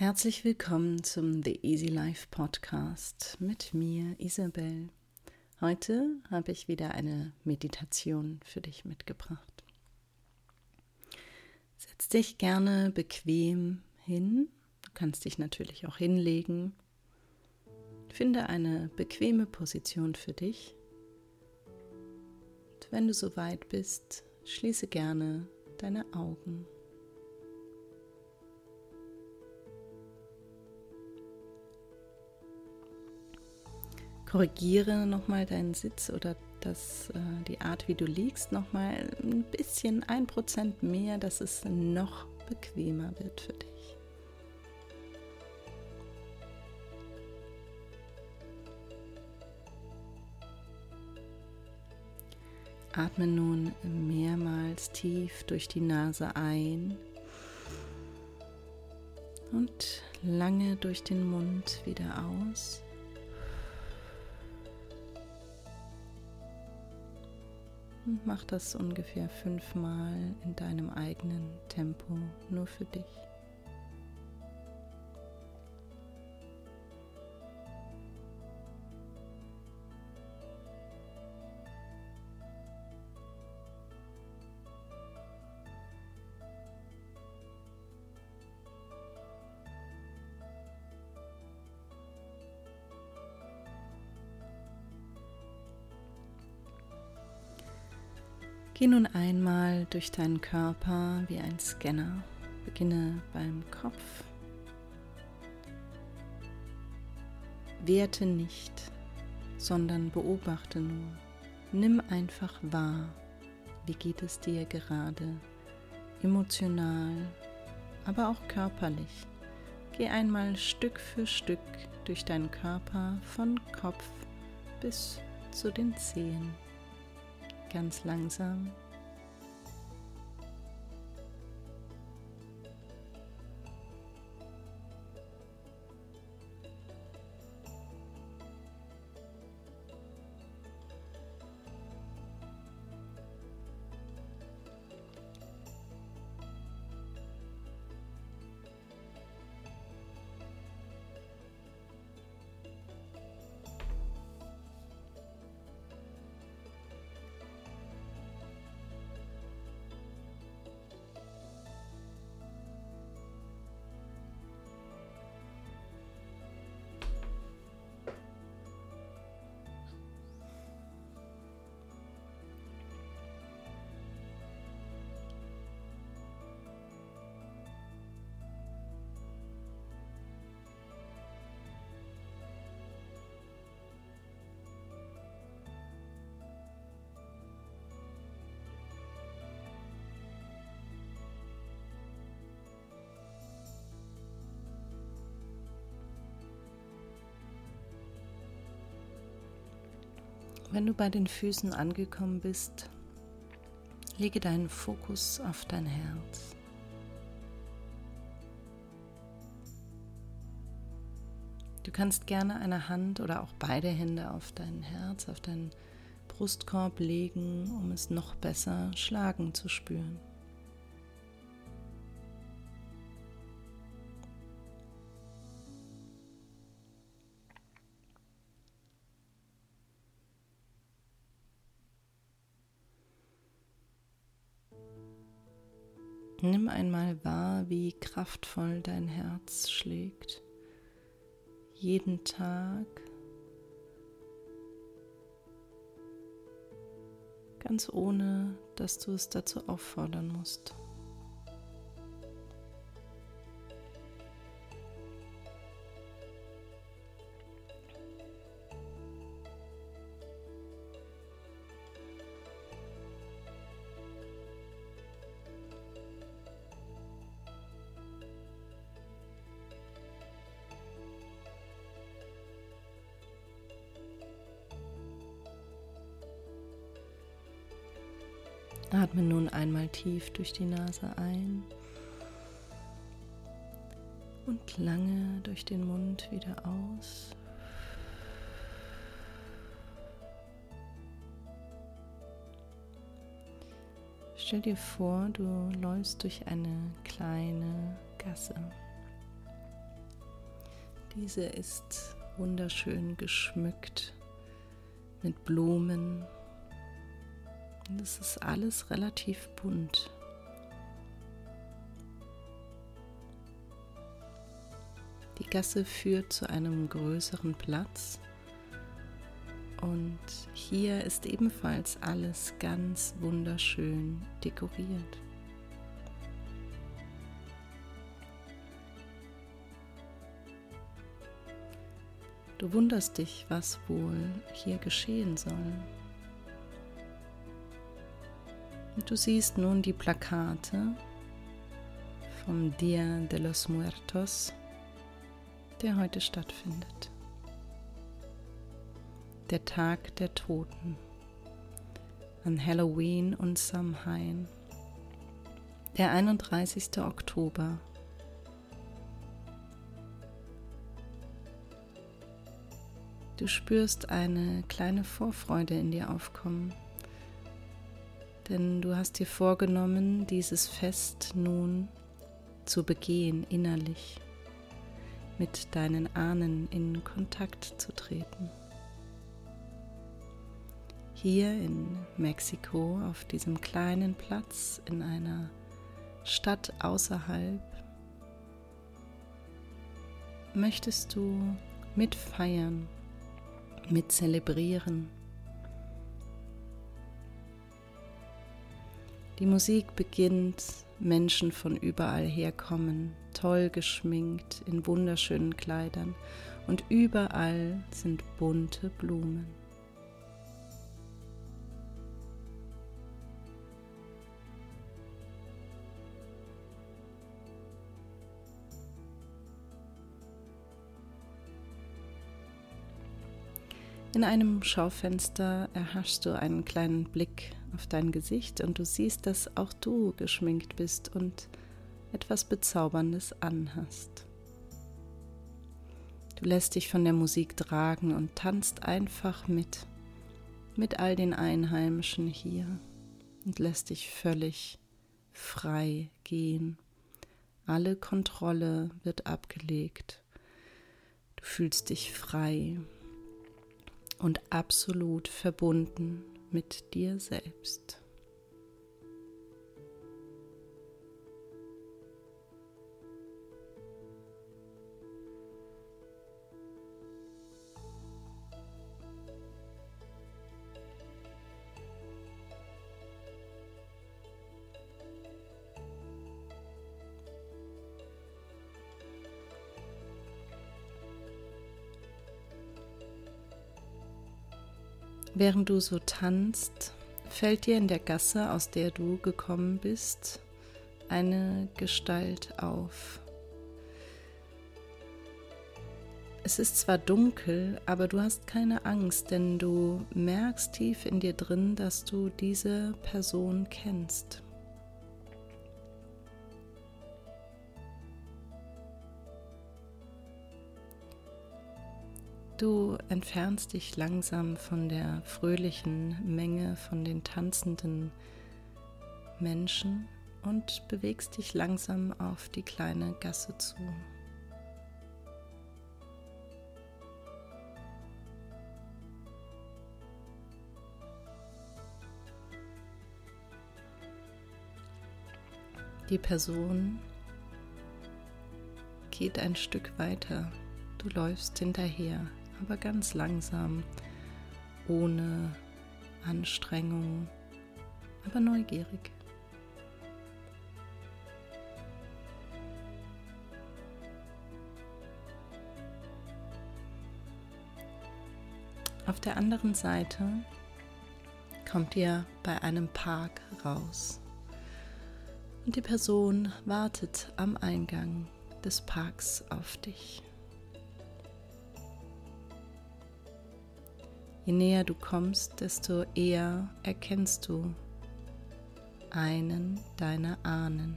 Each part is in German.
Herzlich willkommen zum The Easy Life Podcast mit mir, Isabel. Heute habe ich wieder eine Meditation für dich mitgebracht. Setz dich gerne bequem hin. Du kannst dich natürlich auch hinlegen. Finde eine bequeme Position für dich. Und wenn du soweit bist, schließe gerne deine Augen. Korrigiere nochmal deinen Sitz oder das, äh, die Art, wie du liegst, nochmal ein bisschen, ein Prozent mehr, dass es noch bequemer wird für dich. Atme nun mehrmals tief durch die Nase ein und lange durch den Mund wieder aus. Und mach das ungefähr fünfmal in deinem eigenen Tempo, nur für dich. Geh nun einmal durch deinen Körper wie ein Scanner. Beginne beim Kopf. Werte nicht, sondern beobachte nur. Nimm einfach wahr, wie geht es dir gerade, emotional, aber auch körperlich. Geh einmal Stück für Stück durch deinen Körper von Kopf bis zu den Zehen ganz langsam. Wenn du bei den Füßen angekommen bist, lege deinen Fokus auf dein Herz. Du kannst gerne eine Hand oder auch beide Hände auf dein Herz, auf deinen Brustkorb legen, um es noch besser schlagen zu spüren. Einmal wahr, wie kraftvoll dein Herz schlägt. Jeden Tag. Ganz ohne, dass du es dazu auffordern musst. Atme nun einmal tief durch die Nase ein und lange durch den Mund wieder aus. Stell dir vor, du läufst durch eine kleine Gasse. Diese ist wunderschön geschmückt mit Blumen. Und es ist alles relativ bunt. Die Gasse führt zu einem größeren Platz und hier ist ebenfalls alles ganz wunderschön dekoriert. Du wunderst dich, was wohl hier geschehen soll. Du siehst nun die Plakate vom Dia de los Muertos, der heute stattfindet. Der Tag der Toten an Halloween und Samhain, der 31. Oktober Du spürst eine kleine Vorfreude in dir aufkommen, denn du hast dir vorgenommen, dieses Fest nun zu begehen innerlich, mit deinen Ahnen in Kontakt zu treten. Hier in Mexiko, auf diesem kleinen Platz in einer Stadt außerhalb, möchtest du mitfeiern mit Die Musik beginnt, Menschen von überall herkommen, toll geschminkt in wunderschönen Kleidern und überall sind bunte Blumen. In einem Schaufenster erhaschst du einen kleinen Blick auf dein Gesicht und du siehst, dass auch du geschminkt bist und etwas Bezauberndes anhast. Du lässt dich von der Musik tragen und tanzt einfach mit, mit all den Einheimischen hier und lässt dich völlig frei gehen. Alle Kontrolle wird abgelegt. Du fühlst dich frei und absolut verbunden mit dir selbst. Während du so tanzt, fällt dir in der Gasse, aus der du gekommen bist, eine Gestalt auf. Es ist zwar dunkel, aber du hast keine Angst, denn du merkst tief in dir drin, dass du diese Person kennst. Du entfernst dich langsam von der fröhlichen Menge von den tanzenden Menschen und bewegst dich langsam auf die kleine Gasse zu. Die Person geht ein Stück weiter. Du läufst hinterher aber ganz langsam, ohne Anstrengung, aber neugierig. Auf der anderen Seite kommt ihr bei einem Park raus und die Person wartet am Eingang des Parks auf dich. Je näher du kommst, desto eher erkennst du einen deiner Ahnen.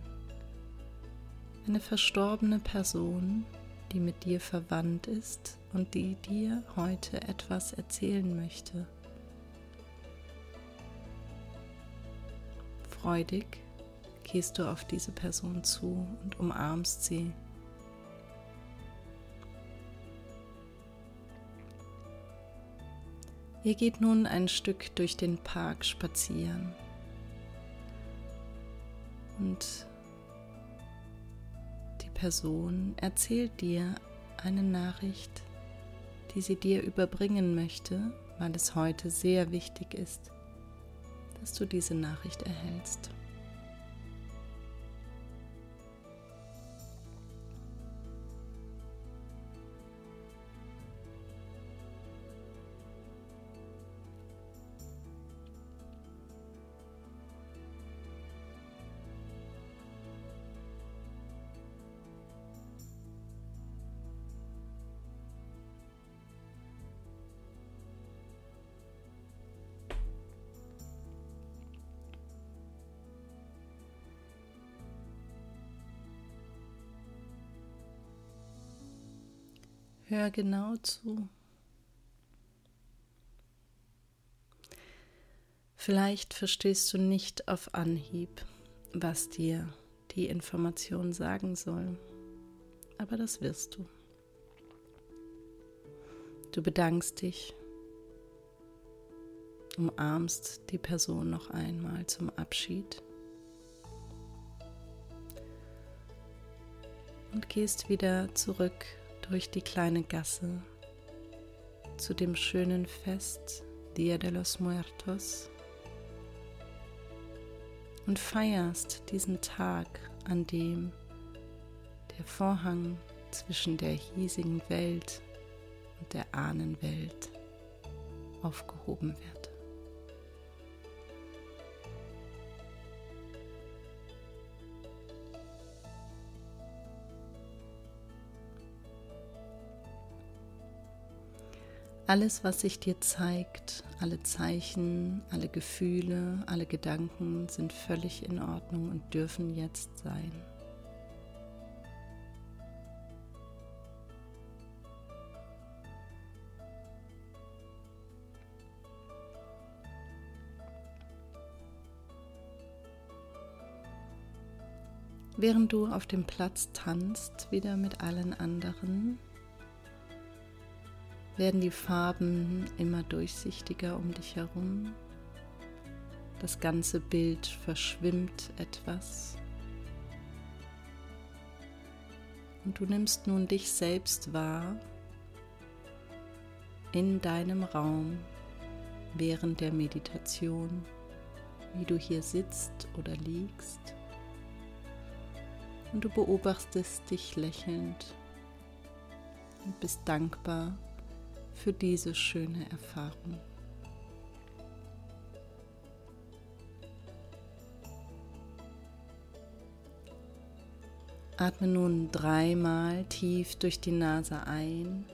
Eine verstorbene Person, die mit dir verwandt ist und die dir heute etwas erzählen möchte. Freudig gehst du auf diese Person zu und umarmst sie. Ihr geht nun ein Stück durch den Park spazieren und die Person erzählt dir eine Nachricht, die sie dir überbringen möchte, weil es heute sehr wichtig ist, dass du diese Nachricht erhältst. Hör genau zu. Vielleicht verstehst du nicht auf Anhieb, was dir die Information sagen soll, aber das wirst du. Du bedankst dich, umarmst die Person noch einmal zum Abschied und gehst wieder zurück durch die kleine Gasse zu dem schönen Fest Dia de los Muertos und feierst diesen Tag, an dem der Vorhang zwischen der hiesigen Welt und der Ahnenwelt aufgehoben wird. Alles, was sich dir zeigt, alle Zeichen, alle Gefühle, alle Gedanken sind völlig in Ordnung und dürfen jetzt sein. Während du auf dem Platz tanzt, wieder mit allen anderen, werden die Farben immer durchsichtiger um dich herum. Das ganze Bild verschwimmt etwas. Und du nimmst nun dich selbst wahr in deinem Raum während der Meditation, wie du hier sitzt oder liegst. Und du beobachtest dich lächelnd und bist dankbar für diese schöne Erfahrung. Atme nun dreimal tief durch die Nase ein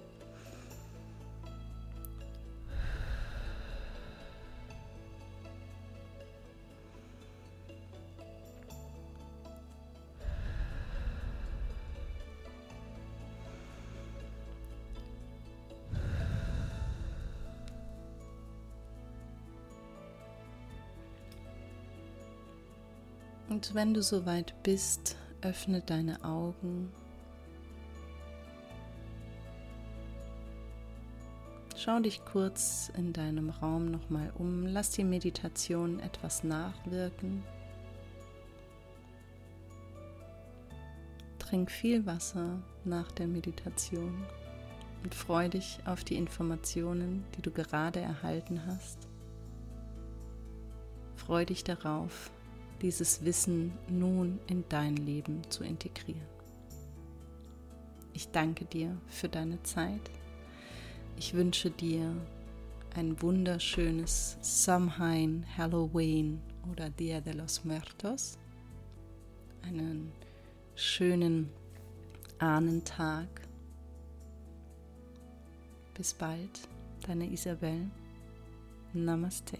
Und wenn du soweit bist, öffne deine Augen. Schau dich kurz in deinem Raum nochmal um. Lass die Meditation etwas nachwirken. Trink viel Wasser nach der Meditation und freu dich auf die Informationen, die du gerade erhalten hast. Freu dich darauf, dieses Wissen nun in dein Leben zu integrieren. Ich danke dir für deine Zeit. Ich wünsche dir ein wunderschönes Samhain, Halloween oder Dia de los Muertos. Einen schönen Ahnentag. Bis bald, deine Isabel. Namaste.